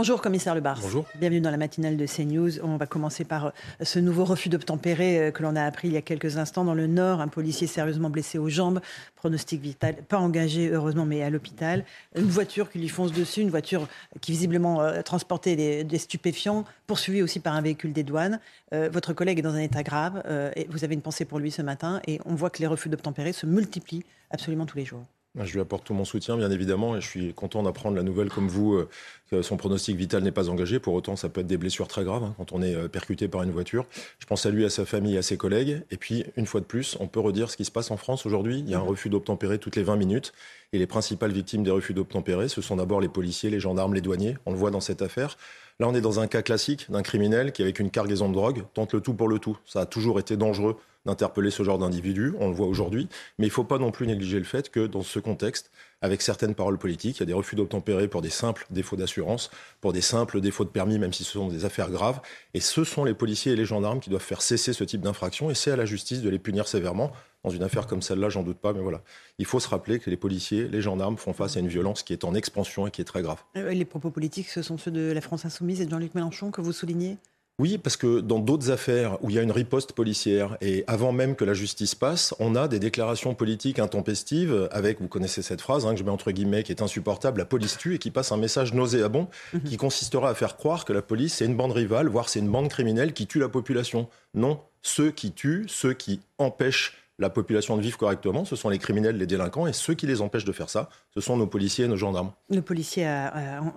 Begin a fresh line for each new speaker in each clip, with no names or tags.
Bonjour, commissaire Lebar.
Bonjour.
Bienvenue dans la matinale de CNews. On va commencer par euh, ce nouveau refus d'obtempérer euh, que l'on a appris il y a quelques instants dans le Nord. Un policier sérieusement blessé aux jambes, pronostic vital, pas engagé heureusement, mais à l'hôpital. Une voiture qui lui fonce dessus, une voiture qui visiblement euh, transportait des, stupéfiants, poursuivie aussi par un véhicule des douanes. votre collègue est dans un état grave et vous avez une pensée pour lui ce matin et on voit que les refus d'obtempérer se multiplient absolument tous les jours.
Je lui apporte tout mon soutien, bien évidemment, et je suis content d'apprendre la nouvelle comme vous euh, son pronostic vital n'est pas engagé. Pour autant, ça peut être des blessures très graves hein, quand on est euh, percuté par une voiture. Je pense à lui, à sa famille, à ses collègues. Et puis, une fois de plus, on peut redire ce qui se passe en France aujourd'hui. Il y a un refus d'obtempérer toutes les 20 minutes. Et les principales victimes des refus d'obtempérer, ce sont d'abord les policiers, les gendarmes, les douaniers. On le voit dans cette affaire. Là, on est dans un cas classique d'un criminel qui, avec une cargaison de drogue, tente le tout pour le tout. Ça a toujours été dangereux d'interpeller ce genre d'individu, on le voit aujourd'hui, mais il ne faut pas non plus négliger le fait que dans ce contexte, avec certaines paroles politiques, il y a des refus d'obtempérer pour des simples défauts d'assurance, pour des simples défauts de permis, même si ce sont des affaires graves, et ce sont les policiers et les gendarmes qui doivent faire cesser ce type d'infraction, et c'est à la justice de les punir sévèrement. Dans une affaire comme celle-là, j'en doute pas, mais voilà. Il faut se rappeler que les policiers, les gendarmes font face à une violence qui est en expansion et qui est très grave.
Euh, les propos politiques, ce sont ceux de la France Insoumise et de Jean-Luc Mélenchon que vous soulignez?
Oui, parce que dans d'autres affaires où il y a une riposte policière et avant même que la justice passe, on a des déclarations politiques intempestives avec, vous connaissez cette phrase hein, que je mets entre guillemets, qui est insupportable, la police tue et qui passe un message nauséabond mhm. qui consistera à faire croire que la police c'est une bande rivale, voire c'est une bande criminelle qui tue la population. Non, ceux qui tuent, ceux qui empêchent la population de vivre correctement, ce sont les criminels, les délinquants, et ceux qui les empêchent de faire ça, ce sont nos policiers et nos gendarmes.
Le policier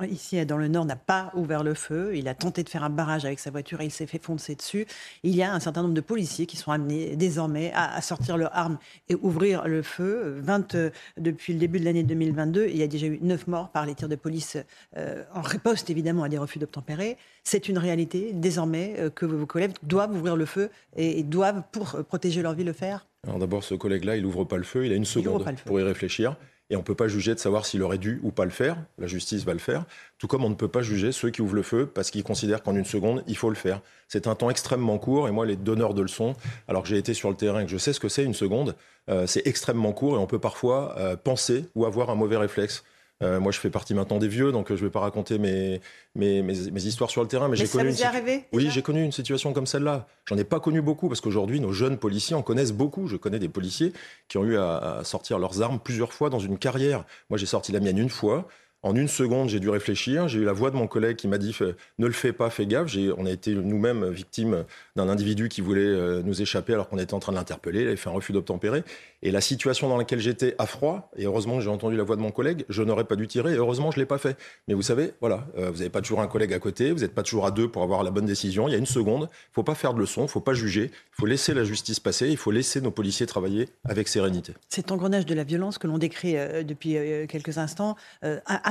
ici dans le Nord n'a pas ouvert le feu, il a tenté de faire un barrage avec sa voiture et il s'est fait foncer dessus. Il y a un certain nombre de policiers qui sont amenés désormais à, sortir leurs armes et ouvrir le feu. 20, euh, depuis le début de l'année 2022, il y a déjà eu 9 morts par les tirs de police euh, en riposte évidemment à des refus d'obtempérer. C'est une réalité désormais euh, que vos collègues doivent ouvrir le feu et, et doivent, pour protéger leur vie, le faire
alors d'abord, ce collègue-là, il n'ouvre pas le feu, il a une seconde pour y réfléchir. Et on ne peut pas juger de savoir s'il aurait dû ou pas le faire. La justice va le faire. Tout comme on ne peut pas juger ceux qui ouvrent le feu parce qu'ils considèrent qu'en une seconde, il faut le faire. C'est un temps extrêmement court. Et moi, les donneurs de leçons, alors que j'ai été sur le terrain et que je sais ce que c'est une seconde, euh, c'est extrêmement court et on peut parfois euh, penser ou avoir un mauvais réflexe. Euh, moi, je fais partie maintenant des vieux, donc euh, je ne vais pas raconter mes, mes, mes, histoires sur le terrain.
Mais, j'ai connu. Vous une... arrivé
Oui, j'ai connu une situation comme celle-là. J'en ai pas connu beaucoup parce qu'aujourd'hui, nos jeunes policiers en connaissent beaucoup. Je connais des policiers qui ont eu à, à sortir leurs armes plusieurs fois dans une carrière. Moi, j'ai sorti la mienne une fois. En une seconde, j'ai dû réfléchir. J'ai eu la voix de mon collègue qui m'a dit ne le fais pas, fais gaffe. On a été nous-mêmes victimes d'un individu qui voulait euh, nous échapper alors qu'on était en train de l'interpeller. Il avait fait un refus d'obtempérer. Et la situation dans laquelle j'étais à froid, et heureusement que j'ai entendu la voix de mon collègue, je n'aurais pas dû tirer. Et heureusement, je ne l'ai pas fait. Mais vous savez, voilà, euh, vous n'avez pas toujours un collègue à côté, vous n'êtes pas toujours à deux pour avoir la bonne décision. Il y a une seconde. Il ne faut pas faire de leçons, il ne faut pas juger. Il faut laisser la justice passer. Il faut laisser nos policiers travailler avec sérénité.
Cet engrenage de la violence que l'on décrit euh, depuis quelques instants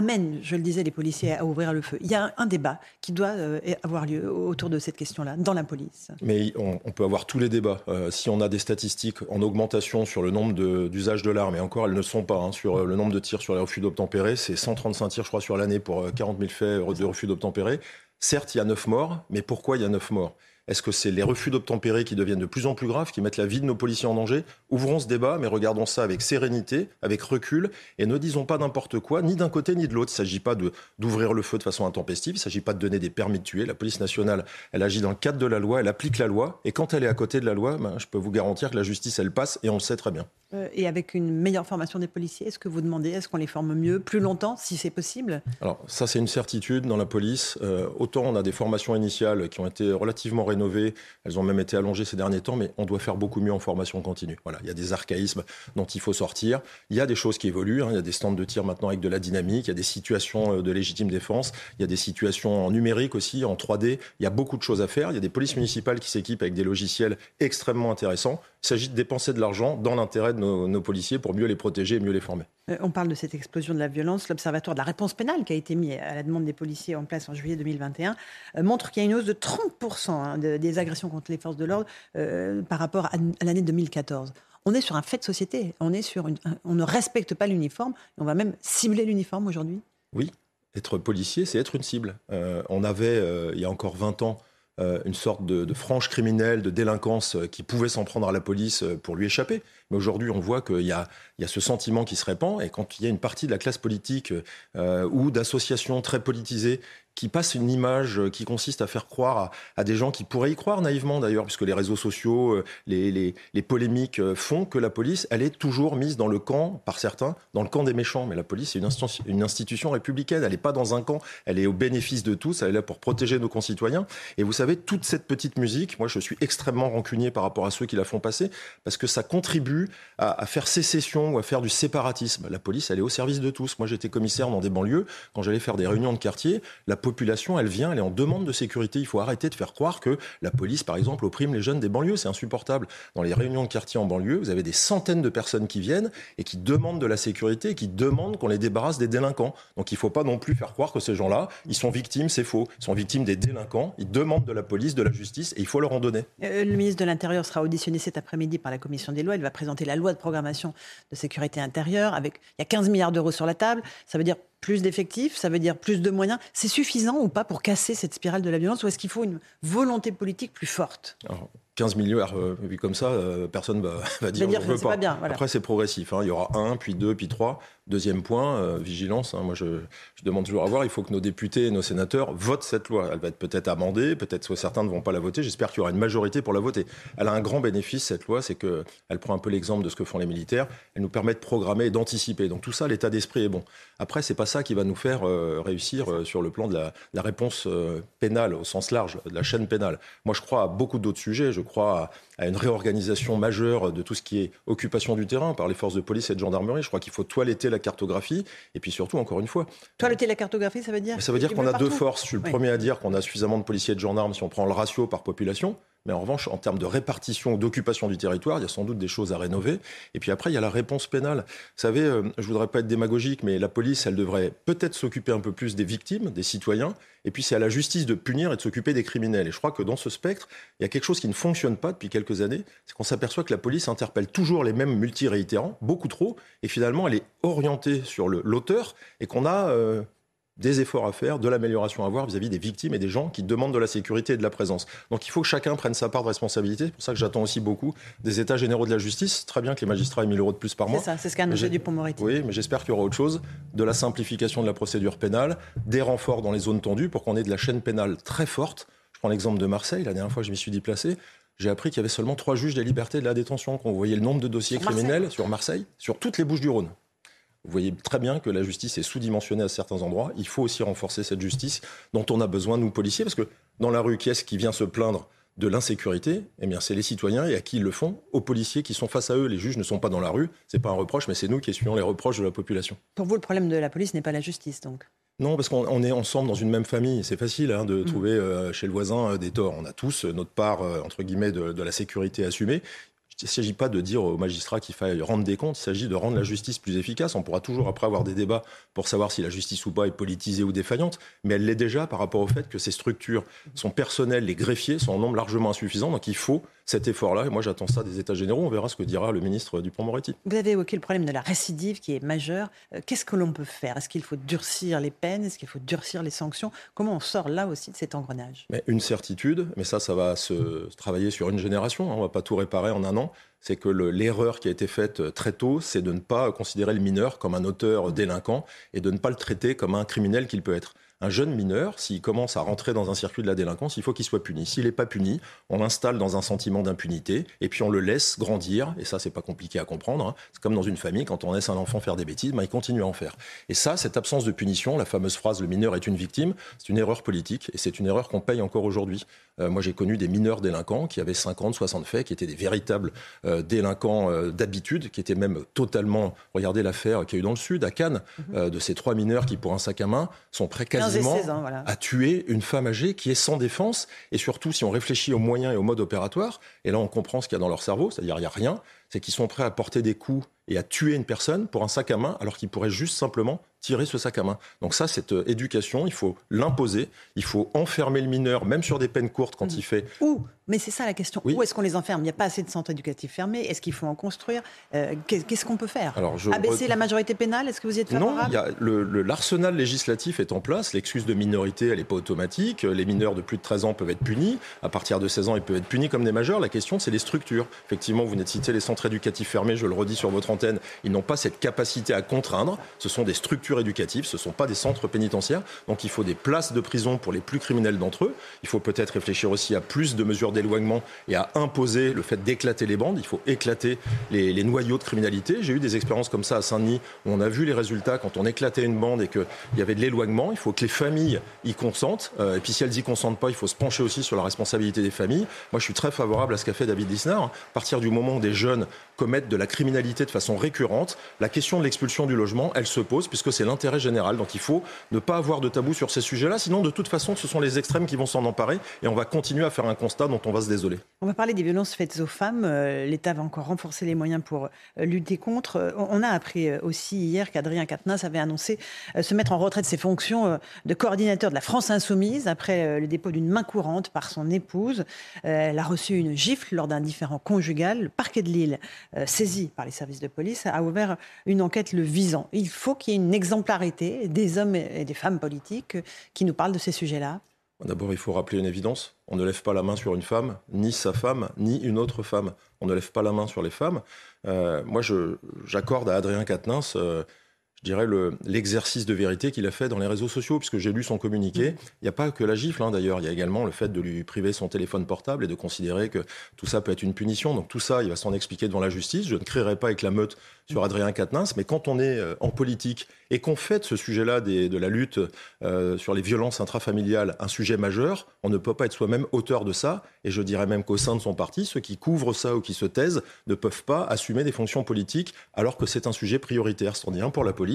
amène, je le disais, les policiers à ouvrir le feu. Il y a un débat qui doit euh, avoir lieu autour de cette question-là, dans la police.
Mais on, peut avoir tous les débats. Euh, si on a des statistiques en augmentation sur le nombre d'usages de, l'arme, et encore elles ne sont pas, hein, sur euh, le nombre de tirs sur les refus d'obtempérer, c'est 135 tirs, je crois, sur l'année pour 40 000 faits de refus d'obtempérer. Certes, il y a 9 morts, mais pourquoi il y a 9 morts? Est-ce que c'est les refus d'obtempérer qui deviennent de plus en plus graves, qui mettent la vie de nos policiers en danger? Ouvrons ce débat, mais regardons ça avec sérénité, avec recul, et ne disons pas n'importe quoi, ni d'un côté ni de l'autre. Il ne s'agit pas d'ouvrir le feu de façon intempestive, il ne s'agit pas de donner des permis de tuer. La police nationale, elle agit dans le cadre de la loi, elle applique la loi, et quand elle est à côté de la loi, ben, je peux vous garantir que la justice, elle passe, et on le sait très bien.
Euh, et avec une meilleure formation des policiers, est-ce que vous demandez, est-ce qu'on les forme mieux, plus longtemps, si c'est possible?
Alors ça, c'est une certitude dans la police. Euh, autant on a des formations initiales qui ont été relativement rénovées, elles ont même été allongées ces derniers temps, mais on doit faire beaucoup mieux en formation continue. Voilà, il y a des archaïsmes dont il faut sortir. Il y a des choses qui évoluent. Hein. Il y a des stands de tir maintenant avec de la dynamique. Il y a des situations euh, de légitime défense. Il y a des situations en numérique aussi, en 3D. Il y a beaucoup de choses à faire. Il y a des polices municipales qui s'équipent avec des logiciels extrêmement intéressants. Il s'agit de dépenser de l'argent dans l'intérêt de nos, policiers pour mieux les protéger et mieux les former.
Euh, on parle de cette explosion de la violence. L'Observatoire de la réponse pénale, qui a été mis à la demande des policiers en place en juillet 2021, euh, montre qu'il y a une hausse de 30% hein, des agressions contre les forces de l'ordre euh, par rapport à, l'année 2014. On est sur un fait de société. On, est sur on ne respecte pas l'uniforme. On va même cibler l'uniforme aujourd'hui.
Oui, être policier, c'est être une cible. on avait, il y a encore 20 ans, une sorte de, frange criminelle, de délinquance euh, qui pouvait s'en prendre à la police euh, pour lui échapper. Mais aujourd'hui, on voit qu'il y, a, ce sentiment qui se répand. Et quand il y a une partie de la classe politique ou d'associations très politisées qui passe une image euh, qui consiste à faire croire à, des gens qui pourraient y croire naïvement d'ailleurs, puisque les réseaux sociaux, euh, les, polémiques euh, font que la police, elle est toujours mise dans le camp, par certains, dans le camp des méchants. Mais la police, c'est une, institution républicaine, elle n'est pas dans un camp, elle est au bénéfice de tous, elle est là pour protéger nos concitoyens. Et vous savez, toute cette petite musique, moi je suis extrêmement rancunier par rapport à ceux qui la font passer, parce que ça contribue à, faire sécession ou à faire du séparatisme. La police, elle est au service de tous. Moi j'étais commissaire dans des banlieues, quand j'allais faire des réunions de quartier, population, elle vient, elle est en demande de sécurité. Il faut arrêter de faire croire que la police, par exemple, opprime les jeunes des banlieues. C'est insupportable. Dans les réunions de quartier en banlieue, vous avez des centaines de personnes qui viennent et qui demandent de la sécurité et qui demandent qu'on les débarrasse des délinquants. Donc il ne faut pas non plus faire croire que ces gens-là, ils sont victimes, c'est faux. Ils sont victimes des délinquants. Ils demandent de la police, de la justice et il faut leur en donner.
Euh, le ministre de l'Intérieur sera auditionné cet après-midi par la commission des lois. Il va présenter la loi de programmation de sécurité intérieure. Avec, il y a 15 milliards d'euros sur la table. Ça veut dire plus d'effectifs, ça veut dire plus de moyens. C'est suffisant ou pas pour casser cette spirale de la violence ou est-ce qu'il faut une volonté politique plus forte?
15 milliards, euh, vu comme ça, euh, personne va, va dire,
dire veut pas. bien,
Après, c'est progressif. Hein. Il y aura un, puis deux, puis trois. Deuxième point, euh, vigilance. Hein. Moi, je, demande toujours à voir. Il faut que nos députés et nos sénateurs votent cette loi. Elle va être peut-être amendée, peut-être que certains ne vont pas la voter. J'espère qu'il y aura une majorité pour la voter. Elle a un grand bénéfice, cette loi, c'est qu'elle prend un peu l'exemple de ce que font les militaires. Elle nous permet de programmer et d'anticiper. Donc tout ça, l'état d'esprit est bon. Après, c'est pas ça qui va nous faire réussir sur le plan de la, la réponse pénale au sens large, de la chaîne pénale. Moi, je crois à beaucoup d'autres sujets. Je crois à, une réorganisation majeure de tout ce qui est occupation du terrain par les forces de police et de gendarmerie. Je crois qu'il faut toiletter la cartographie et puis surtout, encore une fois.
Toiletter la cartographie, ça veut dire
Ça veut dire qu'on a deux forces. Je suis le premier à dire qu'on a suffisamment de policiers et de gendarmes si on prend le ratio par population. Mais en revanche, en termes de répartition, d'occupation du territoire, il y a sans doute des choses à rénover. Et puis après, il y a la réponse pénale. Vous savez, euh, je voudrais pas être démagogique, mais la police, elle devrait peut-être s'occuper un peu plus des victimes, des citoyens. Et puis c'est à la justice de punir et de s'occuper des criminels. Et je crois que dans ce spectre, il y a quelque chose qui ne fonctionne pas depuis quelques années. C'est qu'on s'aperçoit que la police interpelle toujours les mêmes multiréitérants, beaucoup trop. Et finalement, elle est orientée sur l'auteur et qu'on a... Euh, des efforts à faire, de l'amélioration à voir vis-à-vis des victimes et des gens qui demandent de la sécurité et de la présence. Donc il faut que chacun prenne sa part de responsabilité. C'est pour ça que j'attends aussi beaucoup des États généraux de la justice. Très bien que les magistrats aient 1000 euros de plus par mois.
C'est ça, c'est ce qu'a annoncé Dupont-Moretti.
Oui, mais j'espère qu'il y aura autre chose. De la simplification de la procédure pénale, des renforts dans les zones tendues pour qu'on ait de la chaîne pénale très forte. Je prends l'exemple de Marseille. La dernière fois que je m'y suis déplacé, j'ai appris qu'il y avait seulement trois juges des libertés de la détention. Quand vous voyez le nombre de dossiers criminels sur Marseille, sur toutes les Bouches du Rhône. Vous voyez très bien que la justice est sous-dimensionnée à certains endroits. Il faut aussi renforcer cette justice dont on a besoin, nous, policiers, parce que dans la rue, qui est-ce qui vient se plaindre de l'insécurité, eh bien, c'est les citoyens et à qui ils le font, aux policiers qui sont face à eux. Les juges ne sont pas dans la rue, c'est pas un reproche, mais c'est nous qui essuyons les reproches de la population.
Pour vous, le problème de la police n'est pas la justice, donc?
Non, parce qu'on est ensemble dans une même famille. C'est facile hein, de mmh. trouver euh, chez le voisin euh, des torts. On a tous notre part, euh, entre guillemets, de, de, la sécurité assumée. Il ne s'agit pas de dire aux magistrats qu'il faille rendre des comptes, il s'agit de rendre la justice plus efficace. On pourra toujours après avoir des débats pour savoir si la justice ou pas est politisée ou défaillante, mais elle l'est déjà par rapport au fait que ces structures sont personnelles, les greffiers sont en nombre largement insuffisant, donc il faut cet effort-là. Et moi, j'attends ça des États généraux. On verra ce que dira le ministre Dupont-Moretti.
Vous avez évoqué le problème de la récidive qui est majeur. Euh, qu'est-ce que l'on peut faire? Est-ce qu'il faut durcir les peines? Est-ce qu'il faut durcir les sanctions? Comment on sort là aussi de cet engrenage?
Mais Une certitude, mais ça, ça va se travailler sur une génération. Hein. On ne va pas tout réparer en un an c'est que l'erreur qui a été faite euh, très tôt, c'est de ne pas considérer le mineur comme un auteur délinquant et de ne pas le traiter comme un criminel qu'il peut être un jeune mineur, s'il commence à rentrer dans un circuit de la délinquance, il faut qu'il soit puni. S'il n'est pas puni, on l'installe dans un sentiment d'impunité et puis on le laisse grandir. Et ça, c'est pas compliqué à comprendre. Hein. C'est comme dans une famille, quand on laisse un enfant faire des bêtises, ben, il continue à en faire. Et ça, cette absence de punition, la fameuse phrase le mineur est une victime, c'est une erreur politique et c'est une erreur qu'on paye encore aujourd'hui. Euh, moi, j'ai connu des mineurs délinquants qui avaient 50, 60 faits, qui étaient des véritables euh, délinquants euh, d'habitude, qui étaient même totalement. Regardez l'affaire qu'il y a eu dans le Sud, à Cannes, mhm. de ces trois mineurs qui, pour un sac à main, sont prêts quasiment à tuer une femme âgée qui est sans défense. Et surtout, si on réfléchit aux moyens et aux modes opératoires, et là, on comprend ce qu'il y a dans leur cerveau, c'est-à-dire il n'y a rien, c'est qu'ils sont prêts à porter des coups et à tuer une personne pour un sac à main, alors qu'ils pourraient juste simplement tirer ce sac à main. Donc ça, cette euh, éducation, il faut l'imposer, il faut enfermer le mineur, même sur des peines courtes quand mmh. il fait...
Où Mais c'est ça la question. Où est-ce qu'on les enferme? Il n'y a pas assez de centres éducatifs fermés. Est-ce qu'il faut en construire? Euh, Qu'est-ce qu'on peut faire? Alors, Abaisser la majorité pénale Est-ce que vous y êtes favorable?
Non, l'arsenal législatif est en place. L'excuse de minorité, elle n'est pas automatique. Les mineurs de plus de 13 ans peuvent être punis. À partir de 16 ans, ils peuvent être punis comme des majeurs. La question, c'est les structures. Effectivement, vous venez de citer les centres éducatifs fermés. Je le redis sur votre antenne. Ils n'ont pas cette capacité à contraindre. Ce sont des structures éducatives. Ce ne sont pas des centres pénitentiaires. Donc, il faut des places de prison pour les plus criminels d'entre eux. Il faut peut-être réfléchir aussi à plus de mesures d'éloignement et à imposer le fait d'éclater les bandes. Il faut éclater les, noyaux de criminalité. J'ai eu des expériences comme ça à Saint-Denis où on a vu les résultats quand on éclatait une bande et qu'il y avait de l'éloignement. Il faut que les familles y consentent. Euh, et puis si elles y consentent pas, il faut se pencher aussi sur la responsabilité des familles. Moi, je suis très favorable à ce qu'a fait David Lisnard. À partir du moment où des jeunes commettent de la criminalité de façon récurrente, la question de l'expulsion du logement, elle se pose puisque c'est l'intérêt général. Donc il faut ne pas avoir de tabou sur ces sujets-là. Sinon, de toute façon, ce sont les extrêmes qui vont s'en emparer et on va continuer à faire un constat on va se désoler.
On va parler des violences faites aux femmes. Euh, L'État va encore renforcer les moyens pour euh, lutter contre. Euh, on a appris aussi hier qu'Adrien Quatennens avait annoncé se mettre en retrait de ses fonctions de coordinateur de la France Insoumise après le dépôt d'une main courante par son épouse. Elle a reçu une gifle lors d'un différend conjugal. Le parquet de Lille, saisi par les services de police, a ouvert une enquête le visant. Il faut qu'il y ait une exemplarité des hommes et des femmes politiques qui nous parlent de ces sujets-là.
D'abord, il faut rappeler une évidence. On ne lève pas la main sur une femme, ni sa femme, ni une autre femme. On ne lève pas la main sur les femmes. Euh, moi, j'accorde à Adrien Quatennens, euh, je dirais, l'exercice de vérité qu'il a fait dans les réseaux sociaux, puisque j'ai lu son communiqué. Il n'y a pas que la gifle, hein, d'ailleurs. Il y a également le fait de lui priver son téléphone portable et de considérer que tout ça peut être une punition. Donc tout ça, il va s'en expliquer devant la justice. Je ne créerai pas avec la meute sur Adrien Quatennens, mais quand on est euh, en politique et qu'on fait de ce sujet-là de la lutte euh, sur les violences intrafamiliales un sujet majeur, on ne peut pas être soi-même auteur de ça. Et je dirais même qu'au sein de son parti, ceux qui couvrent ça ou qui se taisent ne peuvent pas assumer des fonctions politiques alors que c'est un sujet prioritaire. C'en est un pour la police.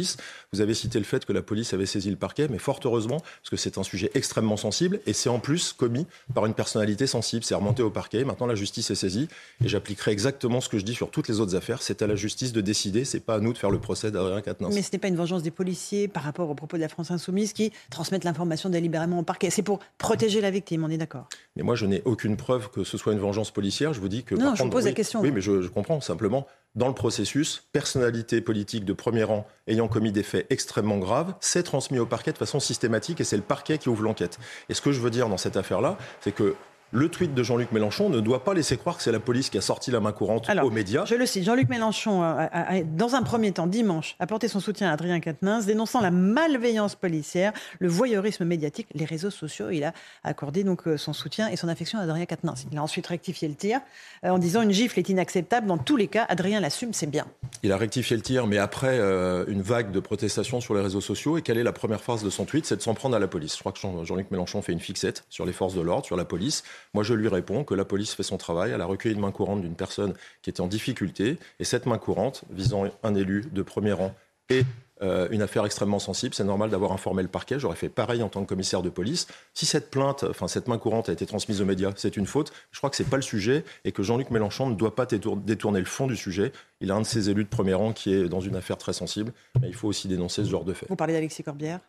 Vous avez cité le fait que la police avait saisi le parquet, mais fort heureusement, parce que c'est un sujet extrêmement sensible et c'est en plus commis par une personnalité sensible. C'est remonté au parquet. Maintenant, la justice est saisie et j'appliquerai exactement ce que je dis sur toutes les autres affaires. C'est à la justice de décider. C'est pas à nous de faire le procès d'Adrien Quatennens.
Mais ce n'est pas une vengeance des policiers par rapport aux propos de la France Insoumise qui transmettent l'information délibérément au parquet. C'est pour protéger la victime, on est d'accord.
Mais moi, je n'ai aucune preuve que ce soit une vengeance policière. Je vous dis que.
Non, je vous pose la question.
Oui, mais je, je comprends simplement. Dans le processus, personnalité politique de premier rang ayant commis des faits extrêmement graves, c'est transmis au parquet de façon systématique et c'est le parquet qui ouvre l'enquête. Et ce que je veux dire dans cette affaire-là, c'est que le tweet de Jean-Luc Mélenchon ne doit pas laisser croire que c'est la police qui a sorti la main courante aux médias.
Je le cite, Jean-Luc Mélenchon a, dans un premier temps, dimanche, apporté son soutien à Adrien Quatennens, dénonçant la malveillance policière, le voyeurisme médiatique, les réseaux sociaux. Il a accordé donc euh, son soutien et son affection à Adrien Quatennens. Il a ensuite rectifié le tir euh, en disant une gifle est inacceptable. Dans tous les cas, Adrien l'assume, c'est bien.
Il a rectifié le tir, mais après euh, une vague de protestations sur les réseaux sociaux. Et quelle est la première phrase de son tweet? C'est de s'en prendre à la police. Je crois que Jean-Luc Mélenchon fait une fixette sur les forces de l'ordre, sur la police. Moi, je lui réponds que la police fait son travail. Elle a recueilli une main courante d'une personne qui était en difficulté. Et cette main courante, visant un élu de premier rang et euh, une affaire extrêmement sensible, c'est normal d'avoir informé le parquet. J'aurais fait pareil en tant que commissaire de police. Si cette plainte, enfin cette main courante a été transmise aux médias, c'est une faute. Je crois que c'est pas le sujet et que Jean-Luc Mélenchon ne doit pas détourner le fond du sujet. Il a un de ses élus de premier rang qui est dans une affaire très sensible, mais il faut aussi dénoncer ce genre de fait.
Vous parlez d'Alexis Corbière?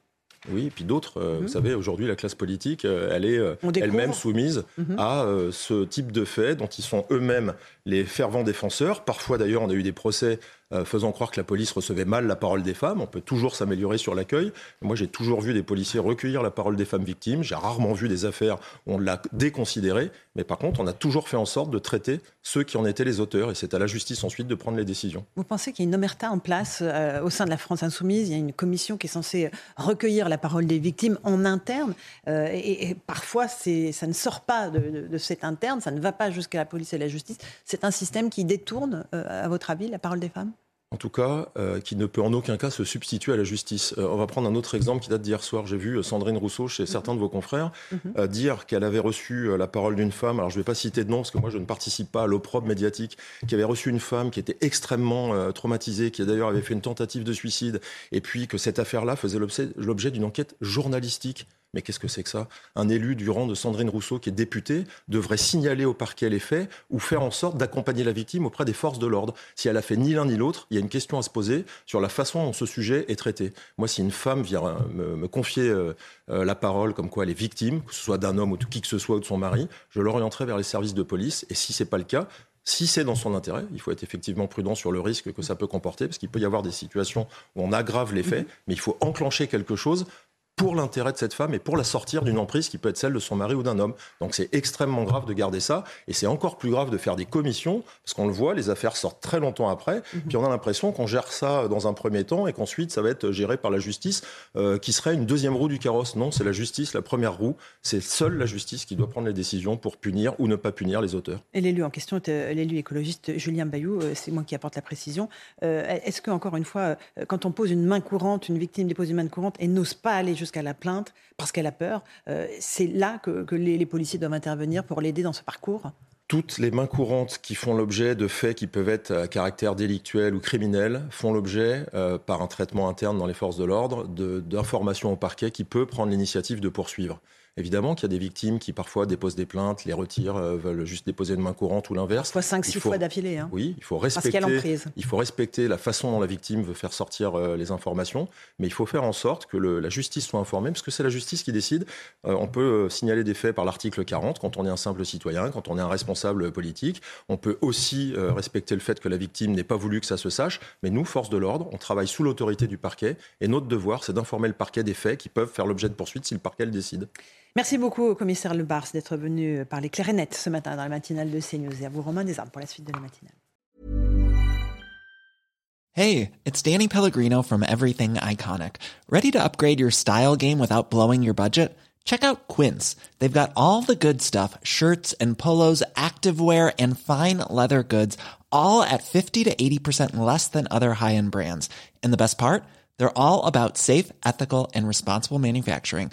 Oui, et puis d'autres. Euh, vous mhm. savez, aujourd'hui, la classe politique, euh, elle est euh, elle-même soumise mhm. à ce type de faits dont ils sont eux-mêmes les fervents défenseurs. Parfois, d'ailleurs, on a eu des procès euh, faisant croire que la police recevait mal la parole des femmes. On peut toujours s'améliorer sur l'accueil. Moi, j'ai toujours vu des policiers recueillir la parole des femmes victimes. J'ai rarement vu des affaires où on l'a déconsidéré. Mais par contre, on a toujours fait en sorte de traiter ceux qui en étaient les auteurs. Et c'est à la justice ensuite de prendre les décisions.
Vous pensez qu'il y a une omerta en place euh, au sein de la France insoumise? Il y a une commission qui est censée recueillir la parole des victimes en interne. Euh, et, parfois, ça ne sort pas de, cet interne. Ça ne va pas jusqu'à la police et la justice. Un système qui détourne, à votre avis, la parole des femmes?
En tout cas, euh, qui ne peut en aucun cas se substituer à la justice. Euh, on va prendre un autre exemple qui date d'hier soir. J'ai vu euh, Sandrine Rousseau chez mhm. certains de vos confrères mhm. dire qu'elle avait reçu la parole d'une femme. Alors je ne vais pas citer de nom parce que moi je ne participe pas à l'opprobre médiatique. Qui avait reçu une femme qui était extrêmement traumatisée, qui d'ailleurs avait fait une tentative de suicide, et puis que cette affaire-là faisait l'objet d'une enquête journalistique Mais qu'est-ce que c'est que ça? Un élu du rang de Sandrine Rousseau, qui est députée, devrait signaler au parquet les faits ou faire en sorte d'accompagner la victime auprès des forces de l'ordre. Si elle a fait ni l'un ni l'autre, il y a une question à se poser sur la façon dont ce sujet est traité. Moi, si une femme vient me, me confier euh, euh, la parole comme quoi elle est victime, que ce soit d'un homme ou de qui que ce soit ou de son mari, je l'orienterai vers les services de police. Et si c'est pas le cas, si c'est dans son intérêt, il faut être effectivement prudent sur le risque que ça peut comporter, parce qu'il peut y avoir des situations où on aggrave les faits, mais il faut enclencher quelque chose pour l'intérêt de cette femme et pour la sortir d'une emprise qui peut être celle de son mari ou d'un homme. Donc c'est extrêmement grave de garder ça et c'est encore plus grave de faire des commissions parce qu'on le voit, les affaires sortent très longtemps après, mhm. puis on a l'impression qu'on gère ça dans un premier temps et qu'ensuite ça va être géré par la justice euh, qui serait une deuxième roue du carrosse. Non, c'est la justice, la première roue. C'est seule la justice qui doit prendre les décisions pour punir ou ne pas punir les auteurs.
Et l'élu en question, euh, l'élu écologiste Julien Bayou, euh, c'est moi qui apporte la précision. Est-ce que encore une fois, quand on pose une main courante, une victime dépose une main courante et n'ose pas aller jusqu'à la plainte parce qu'elle a peur. Euh, c'est là que, les, policiers doivent intervenir pour l'aider dans ce parcours
toutes les mains courantes qui font l'objet de faits qui peuvent être à caractère délictuel ou criminel font l'objet, euh, par un traitement interne dans les forces de l'ordre, d'informations au parquet qui peut prendre l'initiative de poursuivre. Évidemment qu'il y a des victimes qui parfois déposent des plaintes, les retirent, euh, veulent juste déposer une main courante ou l'inverse.
Soit 5-6 fois d'affilée. Hein.
Oui, il faut, respecter, il faut respecter la façon dont la victime veut faire sortir euh, les informations, mais il faut faire en sorte que la justice soit informée, parce que c'est la justice qui décide. Euh, on peut signaler des faits par l'article 40 quand on est un simple citoyen, quand on est un responsable politique. On peut aussi respecter le fait que la victime n'ait pas voulu que ça se sache, mais nous, force de l'ordre, on travaille sous l'autorité du parquet, et notre devoir, c'est d'informer le parquet des faits qui peuvent faire l'objet de poursuites si le parquet le décide.
Merci beaucoup au commissaire Le Bars d'être venu parler clair et net ce matin dans la matinale de CNews. Et à vous, Romain Desarmes, pour la suite de la matinale.
Hey, it's Danny Pellegrino from Everything Iconic. Ready to upgrade your style game without blowing your budget? Check out Quince. They've got all the good stuff shirts and polos, activewear, and fine leather goods, all at 50 to 80% less than other high end brands. And the best part? They're all about safe, ethical, and responsible manufacturing.